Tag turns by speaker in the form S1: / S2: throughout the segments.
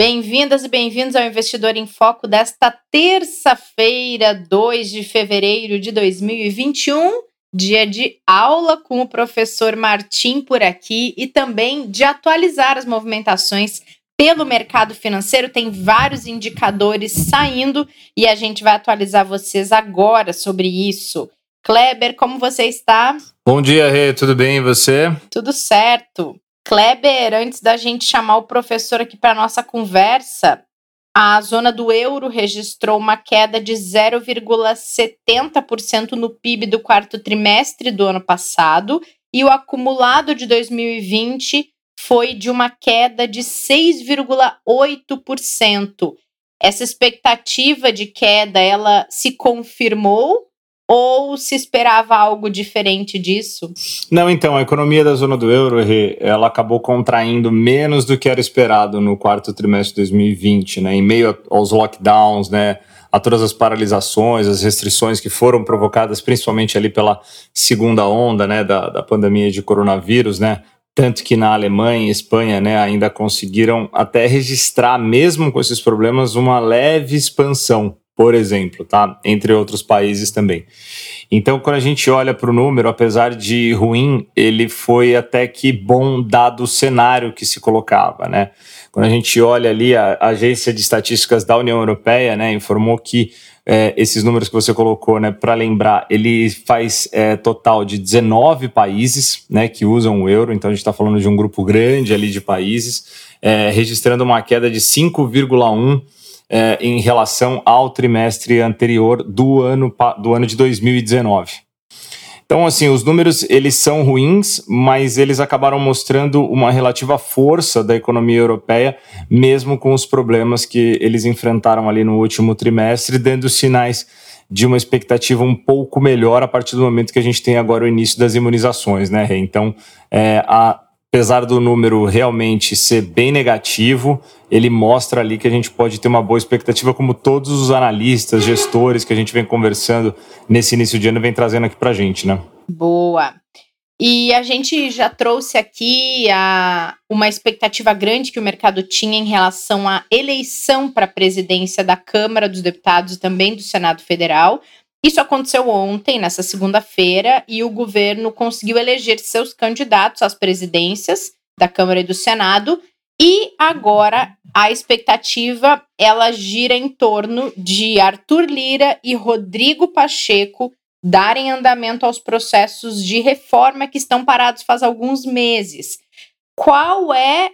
S1: Bem-vindas e bem-vindos ao Investidor em Foco desta terça-feira, 2 de fevereiro de 2021, dia de aula com o professor Martim por aqui e também de atualizar as movimentações pelo mercado financeiro. Tem vários indicadores saindo e a gente vai atualizar vocês agora sobre isso. Kleber, como você está?
S2: Bom dia, Rê, tudo bem e você?
S1: Tudo certo. Kleber, antes da gente chamar o professor aqui para nossa conversa, a zona do euro registrou uma queda de 0,70% no PIB do quarto trimestre do ano passado e o acumulado de 2020 foi de uma queda de 6,8%. Essa expectativa de queda, ela se confirmou ou se esperava algo diferente disso?
S2: Não, então, a economia da zona do euro, ela acabou contraindo menos do que era esperado no quarto trimestre de 2020, né? Em meio aos lockdowns, né? A todas as paralisações, as restrições que foram provocadas principalmente ali pela segunda onda, né? Da, da pandemia de coronavírus, né? Tanto que na Alemanha e Espanha, né, ainda conseguiram até registrar, mesmo com esses problemas, uma leve expansão por exemplo, tá? Entre outros países também. Então, quando a gente olha para o número, apesar de ruim, ele foi até que bom dado o cenário que se colocava, né? Quando a gente olha ali, a Agência de Estatísticas da União Europeia, né, informou que é, esses números que você colocou, né, para lembrar, ele faz é, total de 19 países, né, que usam o euro. Então, a gente está falando de um grupo grande ali de países, é, registrando uma queda de 5,1 é, em relação ao trimestre anterior do ano, do ano de 2019. Então, assim, os números eles são ruins, mas eles acabaram mostrando uma relativa força da economia europeia, mesmo com os problemas que eles enfrentaram ali no último trimestre, dando sinais de uma expectativa um pouco melhor a partir do momento que a gente tem agora o início das imunizações, né? Então, é, a, apesar do número realmente ser bem negativo, ele mostra ali que a gente pode ter uma boa expectativa, como todos os analistas, gestores que a gente vem conversando nesse início de ano vem trazendo aqui para a gente, né?
S1: Boa. E a gente já trouxe aqui a, uma expectativa grande que o mercado tinha em relação à eleição para a presidência da Câmara dos Deputados e também do Senado Federal. Isso aconteceu ontem, nessa segunda-feira, e o governo conseguiu eleger seus candidatos às presidências da Câmara e do Senado. E agora a expectativa ela gira em torno de Arthur Lira e Rodrigo Pacheco darem andamento aos processos de reforma que estão parados faz alguns meses. Qual é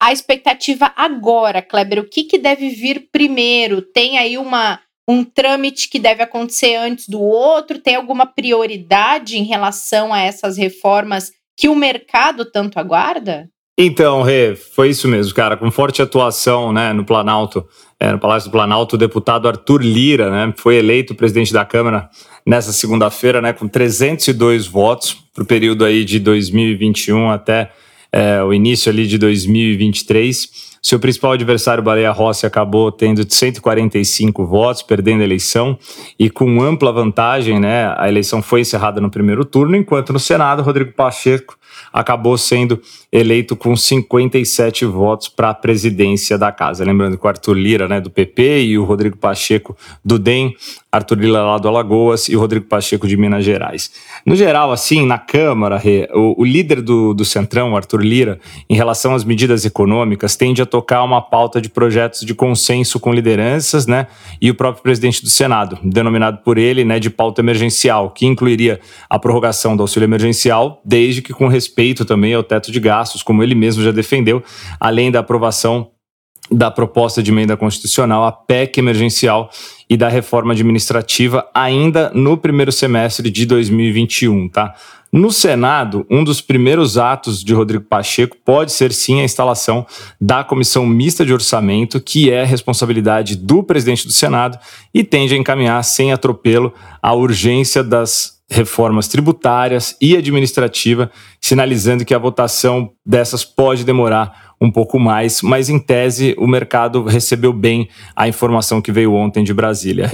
S1: a expectativa agora, Kleber? O que, que deve vir primeiro? Tem aí uma um trâmite que deve acontecer antes do outro? Tem alguma prioridade em relação a essas reformas que o mercado tanto aguarda?
S2: Então, Rê, foi isso mesmo, cara. Com forte atuação né, no Planalto, é, no Palácio do Planalto, o deputado Arthur Lira né, foi eleito presidente da Câmara nessa segunda-feira, né, com 302 votos para o período aí de 2021 até é, o início ali de 2023. Seu principal adversário, Baleia Rossi, acabou tendo 145 votos, perdendo a eleição e com ampla vantagem, né? A eleição foi encerrada no primeiro turno, enquanto no Senado, Rodrigo Pacheco acabou sendo eleito com 57 votos para a presidência da casa. Lembrando que o Arthur Lira, né, do PP, e o Rodrigo Pacheco do DEM, Arthur Lira lá do Alagoas e Rodrigo Pacheco de Minas Gerais. No geral, assim, na Câmara, o, o líder do, do Centrão, Arthur Lira, em relação às medidas econômicas, tende a tocar uma pauta de projetos de consenso com lideranças, né, e o próprio presidente do Senado, denominado por ele, né, de pauta emergencial, que incluiria a prorrogação do auxílio emergencial, desde que com respeito também ao teto de gastos, como ele mesmo já defendeu, além da aprovação da proposta de emenda constitucional, a PEC emergencial e da reforma administrativa ainda no primeiro semestre de 2021, tá? No Senado, um dos primeiros atos de Rodrigo Pacheco pode ser sim a instalação da comissão mista de orçamento, que é responsabilidade do presidente do Senado e tende a encaminhar sem atropelo a urgência das reformas tributárias e administrativa, sinalizando que a votação dessas pode demorar um pouco mais, mas em tese o mercado recebeu bem a informação que veio ontem de Brasília.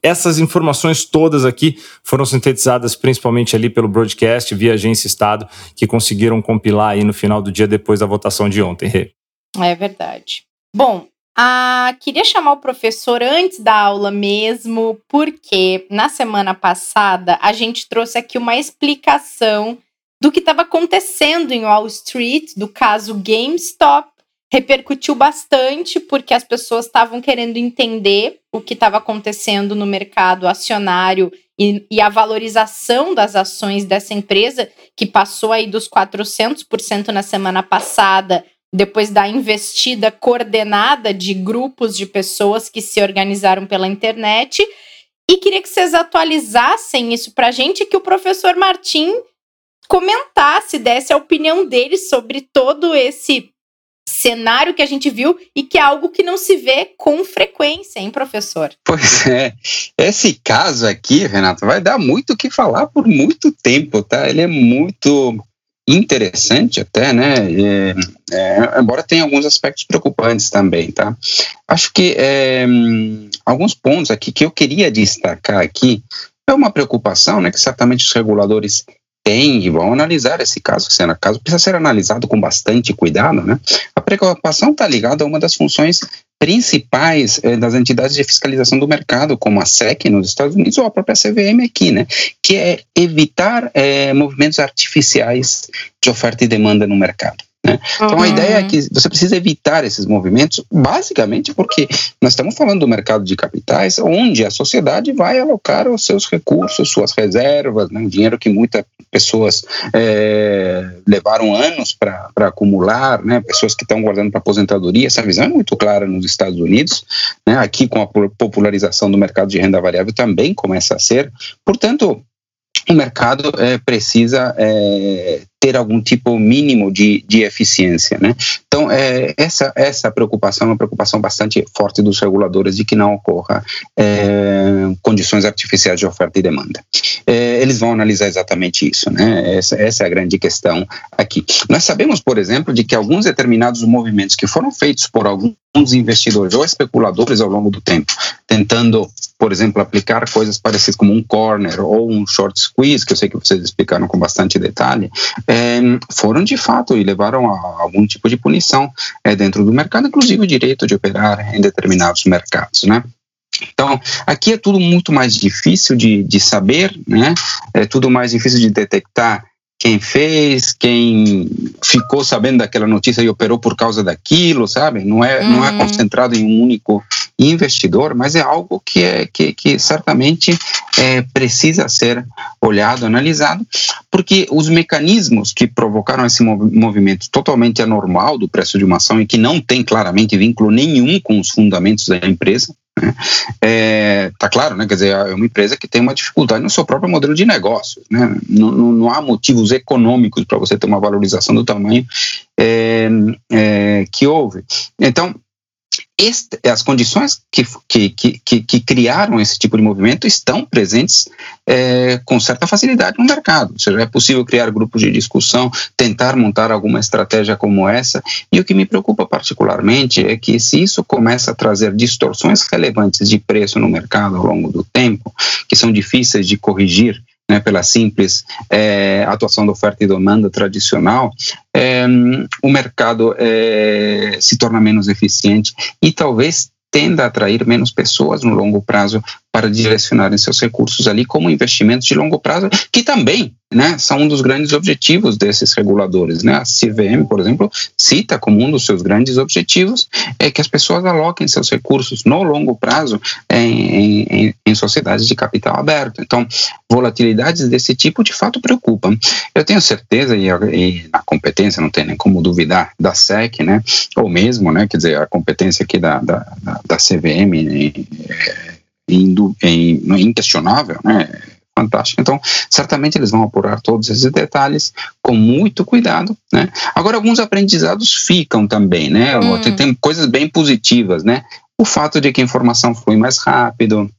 S2: Essas informações todas aqui foram sintetizadas principalmente ali pelo broadcast via Agência Estado, que conseguiram compilar aí no final do dia depois da votação de ontem. Rê.
S1: É verdade. Bom, ah, queria chamar o professor antes da aula mesmo, porque na semana passada a gente trouxe aqui uma explicação do que estava acontecendo em Wall Street, do caso GameStop. Repercutiu bastante porque as pessoas estavam querendo entender o que estava acontecendo no mercado acionário e, e, a valorização das ações dessa empresa, que passou aí dos 400% na semana passada depois da investida coordenada de grupos de pessoas que se organizaram pela internet. E queria que vocês atualizassem isso para a gente, que o professor Martim comentasse, desse a opinião dele sobre todo esse cenário que a gente viu e que é algo que não se vê com frequência, hein, professor?
S3: Pois é. Esse caso aqui, Renato, vai dar muito o que falar por muito tempo, tá? Ele é muito interessante até, né? É, é, embora tenha alguns aspectos preocupantes também, tá? Acho que é, alguns pontos aqui que eu queria destacar aqui é uma preocupação, né? Que certamente os reguladores têm e vão analisar esse caso. Esse caso precisa ser analisado com bastante cuidado, né? A preocupação está ligada a uma das funções principais eh, das entidades de fiscalização do mercado, como a SEC nos Estados Unidos ou a própria CVM aqui, né, que é evitar eh, movimentos artificiais de oferta e demanda no mercado. Né? Então uhum. a ideia é que você precisa evitar esses movimentos, basicamente porque nós estamos falando do mercado de capitais, onde a sociedade vai alocar os seus recursos, suas reservas, né? dinheiro que muitas pessoas é, levaram anos para acumular, né? pessoas que estão guardando para aposentadoria. Essa visão é muito clara nos Estados Unidos, né? aqui com a popularização do mercado de renda variável também começa a ser. Portanto, o mercado é, precisa é, ter algum tipo mínimo de, de eficiência. Né? Então, é, essa, essa preocupação é uma preocupação bastante forte dos reguladores de que não ocorra é, condições artificiais de oferta e demanda. É, eles vão analisar exatamente isso. Né? Essa, essa é a grande questão aqui. Nós sabemos, por exemplo, de que alguns determinados movimentos que foram feitos por alguns investidores ou especuladores ao longo do tempo, tentando por exemplo, aplicar coisas parecidas como um corner ou um short squeeze, que eu sei que vocês explicaram com bastante detalhe, é, foram de fato e levaram a algum tipo de punição é, dentro do mercado, inclusive o direito de operar em determinados mercados, né? Então, aqui é tudo muito mais difícil de, de saber, né? É tudo mais difícil de detectar quem fez, quem ficou sabendo daquela notícia e operou por causa daquilo, sabe? Não é, uhum. não é uhum. concentrado em um único investidor, mas é algo que, é, que, que certamente é, precisa ser olhado, analisado, porque os mecanismos que provocaram esse movimento totalmente anormal do preço de uma ação e que não tem claramente vínculo nenhum com os fundamentos da empresa, né? É, tá claro, né? Quer dizer, é uma empresa que tem uma dificuldade no seu próprio modelo de negócio. Né? Não, não, não há motivos econômicos para você ter uma valorização do tamanho é, é, que houve. Então, este, as condições que, que, que, que, criaram esse tipo de movimento estão presentes é, com certa facilidade no mercado. Ou seja, é possível criar grupos de discussão, tentar montar alguma estratégia como essa. E o que me preocupa particularmente é que, se isso começa a trazer distorções relevantes de preço no mercado ao longo do tempo, que são difíceis de corrigir né, pela simples é, atuação da oferta e demanda tradicional, é, o mercado é, se torna menos eficiente e talvez tenda a atrair menos pessoas no longo prazo para direcionarem seus recursos ali como investimentos de longo prazo, que também né, são um dos grandes objetivos desses reguladores. Né? A CVM, por exemplo, cita como um dos seus grandes objetivos é que as pessoas aloquem seus recursos no longo prazo em, em, em sociedades de capital aberto. Então, volatilidades desse tipo de fato preocupam. Eu tenho certeza, e, e a competência não tem nem como duvidar da SEC, né, ou mesmo, né, quer dizer, a competência aqui da, da, da CVM é, é inquestionável, né, fantástica. Então, certamente eles vão apurar todos esses detalhes com muito cuidado, né? Agora, alguns aprendizados ficam também, né? Hum. Tem, tem coisas bem positivas, né? O fato de que a informação flui mais rápido,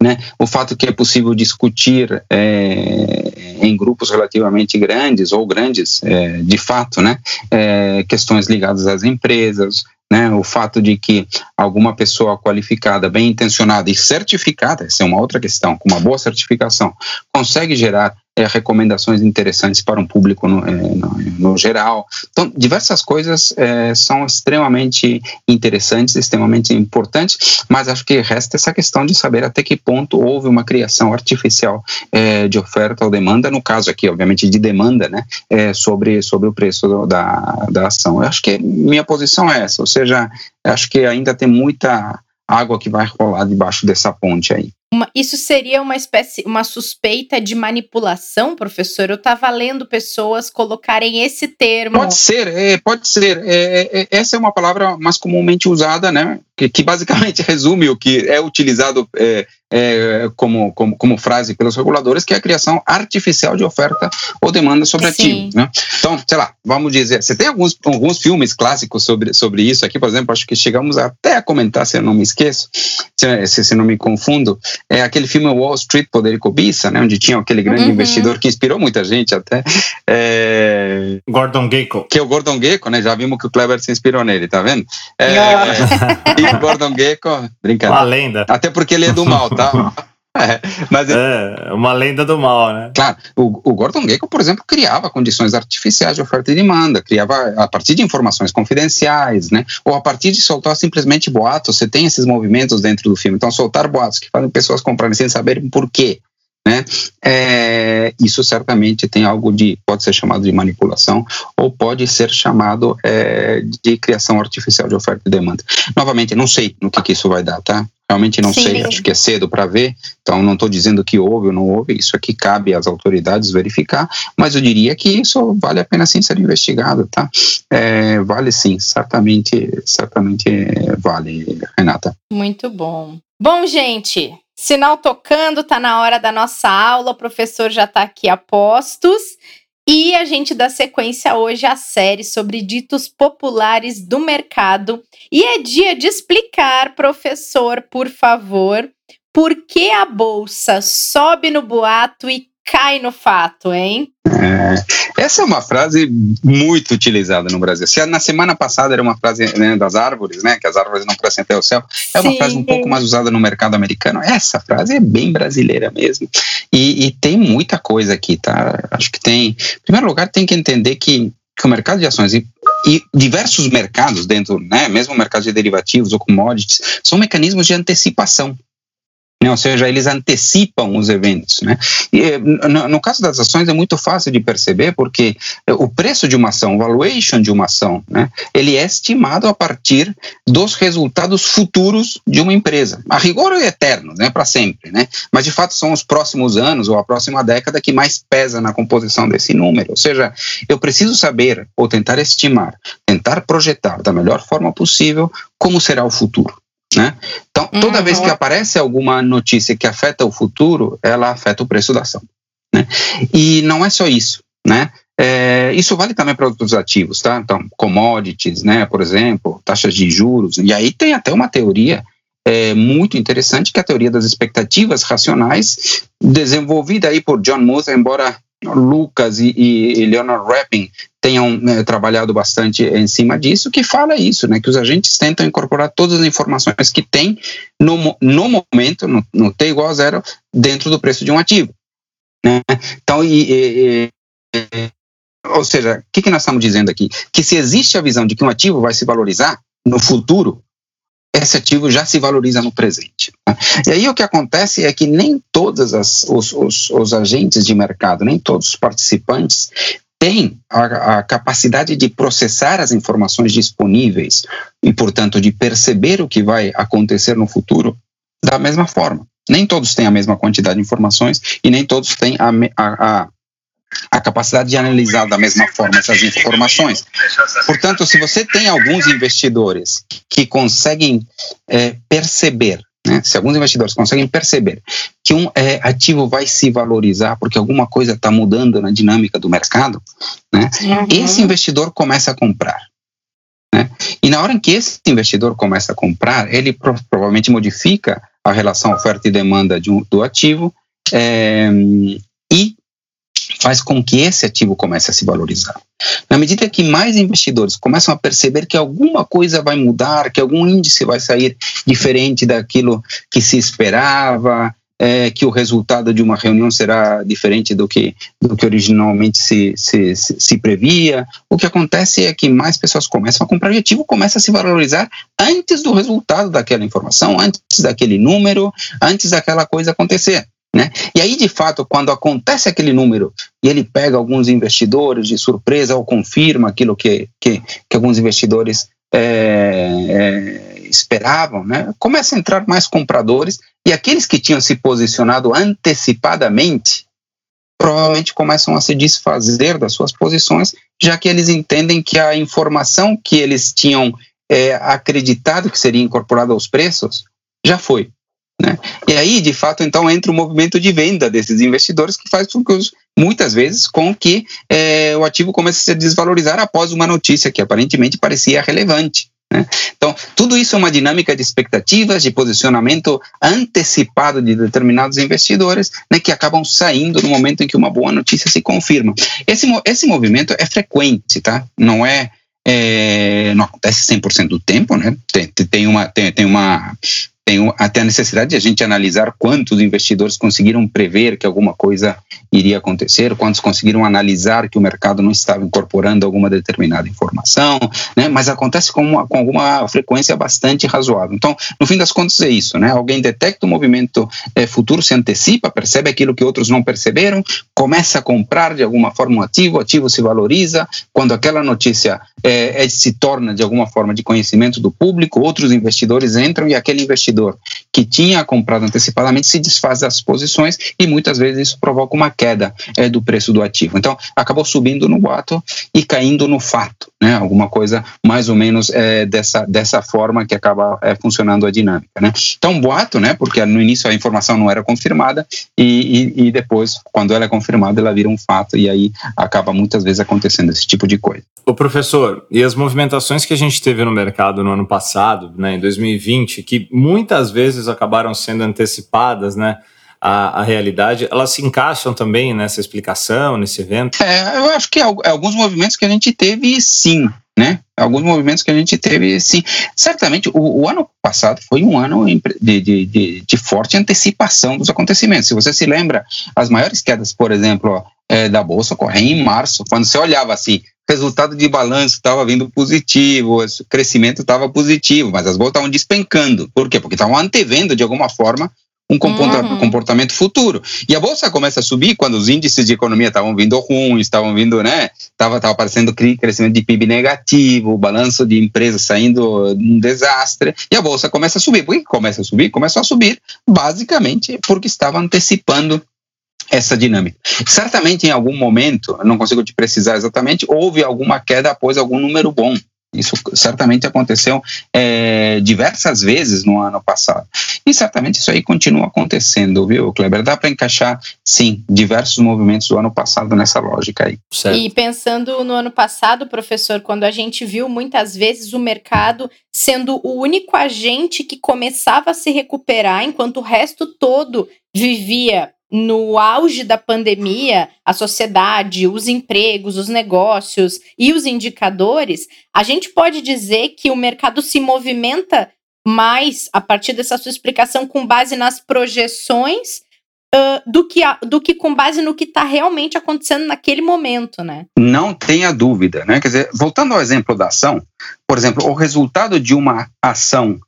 S3: né? O fato que é possível discutir é, em grupos relativamente grandes ou grandes, é, de fato, né? É, questões ligadas às empresas, né, o fato de que alguma pessoa qualificada, bem intencionada e certificada, essa é uma outra questão, com uma boa certificação, consegue gerar é, recomendações interessantes para um público no, é, no, no geral. Então, diversas coisas é, são extremamente interessantes, extremamente importantes, mas acho que resta essa questão de saber até que ponto houve uma criação artificial é, de oferta ou demanda, no caso aqui, obviamente, de demanda, né, é, sobre, sobre o preço da, da ação. Eu acho que minha posição é essa, ou seja, acho que ainda tem muita água que vai rolar debaixo dessa ponte aí.
S1: Uma, isso seria uma espécie, uma suspeita de manipulação, professor? Eu estava lendo pessoas colocarem esse termo.
S3: Pode ser, é, pode ser. É, é, é, essa é uma palavra mais comumente usada, né? Que, que basicamente resume o que é utilizado é, como, como, como, frase pelos reguladores, que é a criação artificial de oferta ou demanda sobre ativo. Né? Então, sei lá, vamos dizer, você tem alguns, alguns filmes clássicos sobre, sobre isso aqui, por exemplo, acho que chegamos até a comentar, se eu não me esqueço, se, se, se não me confundo, é aquele filme Wall Street, Poder e Cobiça, né, onde tinha aquele grande uhum. investidor que inspirou muita gente até. É,
S2: Gordon Gekko.
S3: Que é o Gordon Gekko, né? Já vimos que o Kleber se inspirou nele, tá vendo? É, e o Gordon Gekko, brincadeira.
S2: Uma lenda.
S3: Até porque ele é do mal, tá?
S2: É, mas é, uma lenda do mal, né?
S3: Claro, o, o Gordon Gekko, por exemplo, criava condições artificiais de oferta e demanda, criava a partir de informações confidenciais, né? Ou a partir de soltar simplesmente boatos. Você tem esses movimentos dentro do filme. Então, soltar boatos que fazem pessoas comprarem sem saberem por quê. Né? É, isso certamente tem algo de, pode ser chamado de manipulação ou pode ser chamado é, de criação artificial de oferta e demanda. Novamente, não sei no que, que isso vai dar, tá? Realmente não Sim. sei, acho que é cedo para ver, então não estou dizendo que houve ou não houve, isso aqui cabe às autoridades verificar, mas eu diria que isso vale a pena sim ser investigado, tá? É, vale sim, certamente, certamente vale, Renata.
S1: Muito bom. Bom, gente, Sinal tocando, tá na hora da nossa aula, o professor já tá aqui a postos. E a gente dá sequência hoje à série sobre ditos populares do mercado. E é dia de explicar, professor, por favor, por que a bolsa sobe no boato e cai no fato, hein?
S3: É, essa é uma frase muito utilizada no Brasil. Se na semana passada era uma frase né, das árvores, né, que as árvores não crescem até o céu, é uma Sim. frase um pouco mais usada no mercado americano. Essa frase é bem brasileira mesmo. E, e, tem muita coisa aqui, tá? Acho que tem. Em primeiro lugar, tem que entender que, que o mercado de ações e, e diversos mercados dentro, né, mesmo o mercado de derivativos ou commodities, são mecanismos de antecipação. Né? Ou seja, eles antecipam os eventos. Né? E, eh, no, no, caso das ações é muito fácil de perceber porque eh, o preço de uma ação, o valuation de uma ação, né, ele é estimado a partir dos resultados futuros de uma empresa. A rigor é eterno, né, para sempre, né? mas de fato são os próximos anos ou a próxima década que mais pesa na composição desse número. Ou seja, eu preciso saber ou tentar estimar, tentar projetar da melhor forma possível como será o futuro. Né? Então, toda uhum. vez que aparece alguma notícia que afeta o futuro, ela afeta o preço da ação. Né? E não é só isso. Né? É, isso vale também para outros ativos, tá? Então, commodities, né, por exemplo, taxas de juros. E aí tem até uma teoria é, muito interessante, que é a teoria das expectativas racionais, desenvolvida aí por John Muth, embora Lucas e, e Leonard Rappin tenham né, trabalhado bastante em cima disso, que fala isso, né, que os agentes tentam incorporar todas as informações que têm no, no momento, no, no T igual a zero, dentro do preço de um ativo. Né? Então, e, e, e, ou seja, o que, que nós estamos dizendo aqui? Que se existe a visão de que um ativo vai se valorizar no futuro, esse ativo já se valoriza no presente. Né? E aí o que acontece é que nem todos os, os, os agentes de mercado, nem todos os participantes têm a, a, capacidade de processar as informações disponíveis e, portanto, de perceber o que vai acontecer no futuro da mesma forma. Nem todos têm a mesma quantidade de informações e nem todos têm a, a, a capacidade de analisar da mesma forma essas informações. Portanto, se você tem alguns investidores que conseguem é, perceber né? Se alguns investidores conseguem perceber que um é, ativo vai se valorizar porque alguma coisa está mudando na dinâmica do mercado, né? Uhum. esse investidor começa a comprar. Né? E na hora em que esse investidor começa a comprar, ele pro provavelmente modifica a relação oferta e demanda de um, do ativo é, faz com que esse ativo comece a se valorizar. Na medida que mais investidores começam a perceber que alguma coisa vai mudar, que algum índice vai sair diferente daquilo que se esperava, é, que o resultado de uma reunião será diferente do que, do que originalmente se, se, se, se, previa. O que acontece é que mais pessoas começam a comprar e o ativo começa a se valorizar antes do resultado daquela informação, antes daquele número, antes daquela coisa acontecer. Né? E aí, de fato, quando acontece aquele número e ele pega alguns investidores de surpresa ou confirma aquilo que, que, que alguns investidores é, é, esperavam, né? começa a entrar mais compradores e aqueles que tinham se posicionado antecipadamente provavelmente começam a se desfazer das suas posições, já que eles entendem que a informação que eles tinham é, acreditado que seria incorporada aos preços já foi. Né? E aí, de fato, então entra o movimento de venda desses investidores que faz com que os, muitas vezes com que é, o ativo comece a se desvalorizar após uma notícia que aparentemente parecia relevante. Né? Então, tudo isso é uma dinâmica de expectativas, de posicionamento antecipado de determinados investidores, né, que acabam saindo no momento em que uma boa notícia se confirma. Esse, esse movimento é frequente, tá? Não é é, não acontece 100% do tempo, né? Tem, tem, uma, tem, tem uma tem até a necessidade de a gente analisar quantos investidores conseguiram prever que alguma coisa iria acontecer, quantos conseguiram analisar que o mercado não estava incorporando alguma determinada informação, né? mas acontece com, uma, com alguma frequência bastante razoável. Então, no fim das contas, é isso: né? alguém detecta o movimento é, futuro, se antecipa, percebe aquilo que outros não perceberam, começa a comprar de alguma forma um ativo, o ativo se valoriza, quando aquela notícia é, é, se torna de alguma forma de conhecimento do público, outros investidores entram e aquele investidor investidor que tinha comprado antecipadamente se desfaz das posições e muitas vezes isso provoca uma queda é, do preço do ativo. Então, acabou subindo no boato e caindo no fato, né? Alguma coisa mais ou menos é, dessa, dessa forma que acaba é, funcionando a dinâmica, né? Então, boato, né? Porque no início a informação não era confirmada e, e, e depois, quando ela é confirmada, ela vira um fato e aí acaba muitas vezes acontecendo esse tipo de coisa.
S2: O professor, e as movimentações que a gente teve no mercado no ano passado, né, em 2020, que muito muitas vezes acabaram sendo antecipadas, né? A, a, realidade, elas se encaixam também nessa explicação, nesse evento?
S3: É, eu acho que alguns movimentos que a gente teve, sim, né? Alguns movimentos que a gente teve, sim. Certamente, o, o ano passado foi um ano de, de, de, de, forte antecipação dos acontecimentos. Se você se lembra, as maiores quedas, por exemplo, é, da Bolsa ocorrem em março, quando você olhava assim, resultado de balanço estava vindo positivo, o crescimento estava positivo, mas as bolsas estavam despencando. Por quê? Porque estavam antevendo de alguma forma um uhum. comportamento futuro. E a bolsa começa a subir quando os índices de economia estavam vindo ruins, estavam vindo, né? Estava tava aparecendo crescimento de PIB negativo, o balanço de empresas saindo um desastre, e a bolsa começa a subir. Por que começa a subir? Começou a subir basicamente porque estava antecipando essa dinâmica. Certamente, em algum momento, não consigo te precisar exatamente, houve alguma queda após algum número bom. Isso certamente aconteceu é, diversas vezes no ano passado. E certamente isso aí continua acontecendo, viu, Kleber? Dá para encaixar, sim, diversos movimentos do ano passado nessa lógica aí.
S1: Certo. E pensando no ano passado, professor, quando a gente viu muitas vezes o mercado sendo o único agente que começava a se recuperar, enquanto o resto todo vivia no auge da pandemia, a sociedade, os empregos, os negócios e os indicadores, a gente pode dizer que o mercado se movimenta mais a partir dessa sua explicação com base nas projeções uh, do, que a, do que com base no que está realmente acontecendo naquele momento, né?
S3: Não tenha dúvida, né? Quer dizer, voltando ao exemplo da ação, por exemplo, o resultado de uma ação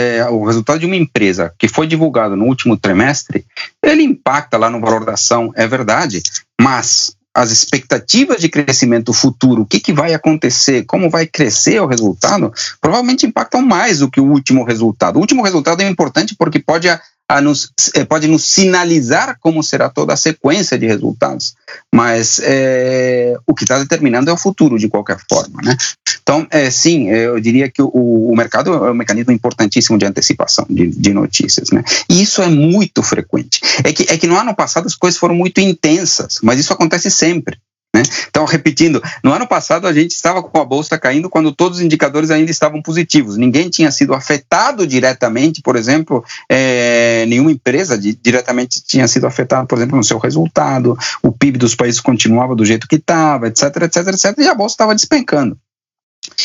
S3: é, o resultado de uma empresa que foi divulgado no último trimestre, ele impacta lá no valor da ação, é verdade, mas as expectativas de crescimento futuro, o que, que vai acontecer, como vai crescer o resultado, provavelmente impactam mais do que o último resultado. O último resultado é importante porque pode a nos, eh, pode nos sinalizar como será toda a sequência de resultados, mas é, o que está determinando é o futuro de qualquer forma, né? Então, é, sim, eu diria que o, o, mercado é um mecanismo importantíssimo de antecipação de, de, notícias, né? E isso é muito frequente. É que, é que no ano passado as coisas foram muito intensas, mas isso acontece sempre. Né? Então, repetindo, no ano passado a gente estava com a bolsa caindo quando todos os indicadores ainda estavam positivos. Ninguém tinha sido afetado diretamente, por exemplo, é, nenhuma empresa de, diretamente tinha sido afetada, por exemplo, no seu resultado. O PIB dos países continuava do jeito que estava, etc, etc, etc, e a bolsa estava despencando.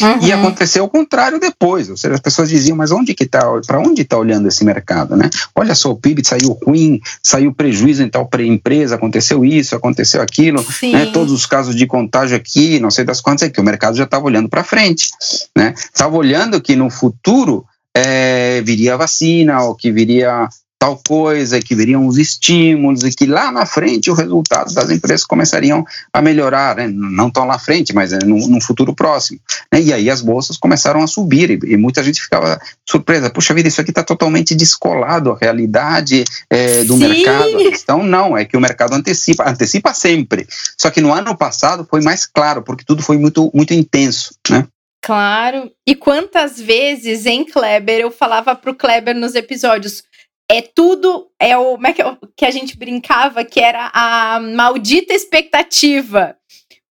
S3: Uhum. E aconteceu o contrário depois, ou seja, as pessoas diziam, mas onde que tá, para onde está olhando esse mercado, né? Olha só, o PIB saiu ruim, saiu prejuízo em tal empresa, aconteceu isso, aconteceu aquilo, né? todos os casos de contágio aqui, não sei das quantas, é que o mercado já estava olhando para frente, né? Estava olhando que no futuro é, viria a vacina, ou que viria tal coisa, que viriam os estímulos e que lá na frente os resultados das empresas começariam a melhorar, né? não tão lá na frente, mas é, no, futuro próximo. Né? E aí as bolsas começaram a subir e, e muita gente ficava surpresa, puxa vida, isso aqui está totalmente descolado a realidade é, do Sim. mercado. Então não, é que o mercado antecipa, antecipa sempre. Só que no ano passado foi mais claro, porque tudo foi muito, muito intenso, né?
S1: Claro. E quantas vezes, em Kleber, eu falava para o Kleber nos episódios: é tudo, é o como é que, é que a gente brincava que era a maldita expectativa.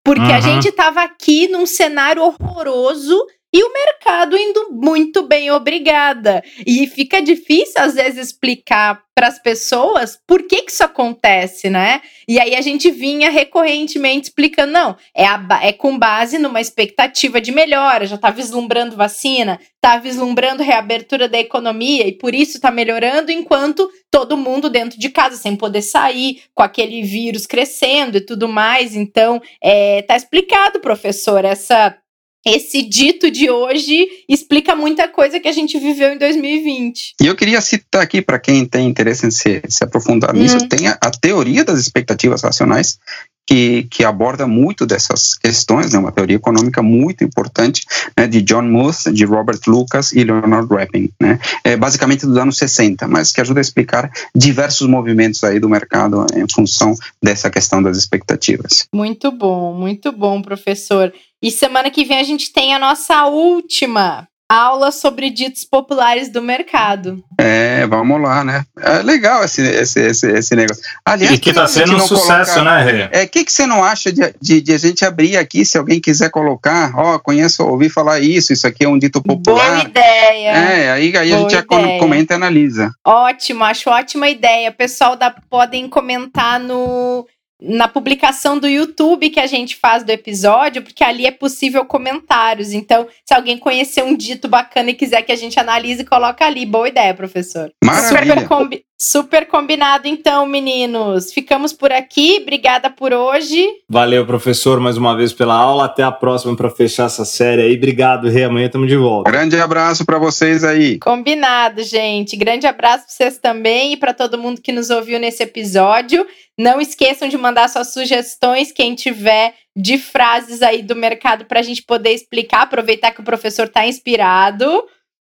S1: Porque uhum. a gente estava aqui num cenário horroroso e o mercado indo muito bem, obrigada. E fica difícil, às vezes, explicar para as pessoas por que, que isso acontece, né? E aí a gente vinha recorrentemente explicando: não, é, a, é com base numa expectativa de melhora, já está vislumbrando vacina, está vislumbrando reabertura da economia e por isso está melhorando, enquanto todo mundo dentro de casa, sem poder sair, com aquele vírus crescendo e tudo mais. Então, é, tá explicado, professor, essa esse dito de hoje explica muita coisa que a gente viveu em 2020.
S3: E eu queria citar aqui, para quem tem interesse em se, se aprofundar nisso, uhum. tem a, a, teoria das expectativas racionais, que, que aborda muito dessas questões, né, uma teoria econômica muito importante, né, de John Muth, de Robert Lucas e Leonard Rappin, né, é basicamente dos anos 60, mas que ajuda a explicar diversos movimentos aí do mercado em função dessa questão das expectativas.
S1: Muito bom, muito bom, professor. E semana que vem a gente tem a nossa última aula sobre ditos populares do mercado.
S3: É, vamos lá, né? É legal esse, esse, esse, esse negócio.
S2: Aliás, e que está sendo um sucesso, colocar, né, Rê?
S3: É, o que, que você não acha de, de, de, a gente abrir aqui, se alguém quiser colocar, ó, oh, conheço, ouvi falar isso, isso aqui é um dito popular.
S1: Boa ideia.
S3: É, aí, aí a gente já comenta e analisa.
S1: Ótimo, acho ótima ideia. O pessoal da, podem comentar no na publicação do YouTube que a gente faz do episódio, porque ali é possível comentários. Então, se alguém conhecer um dito bacana e quiser que a gente analise, coloca ali. Boa ideia, professor.
S3: Maravilha.
S1: Super, combi super combinado, então, meninos. Ficamos por aqui. Obrigada por hoje.
S2: Valeu, professor, mais uma vez pela aula. Até a próxima para fechar essa série aí. Obrigado, Rê. Amanhã estamos de volta.
S3: Grande abraço para vocês aí.
S1: Combinado, gente. Grande abraço para vocês também e para todo mundo que nos ouviu nesse episódio. Não esqueçam de mandar suas sugestões, quem tiver de frases aí do mercado para a gente poder explicar, aproveitar que o professor está inspirado.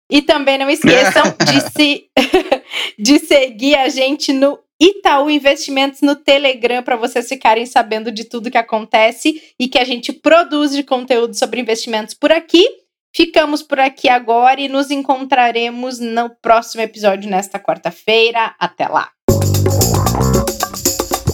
S1: E também não esqueçam de, se, de seguir a gente no Itaú Investimentos no Telegram para vocês ficarem sabendo de tudo que acontece e que a gente produz de conteúdo sobre investimentos por aqui. Ficamos por aqui agora e nos encontraremos no próximo episódio nesta quarta-feira. Até lá!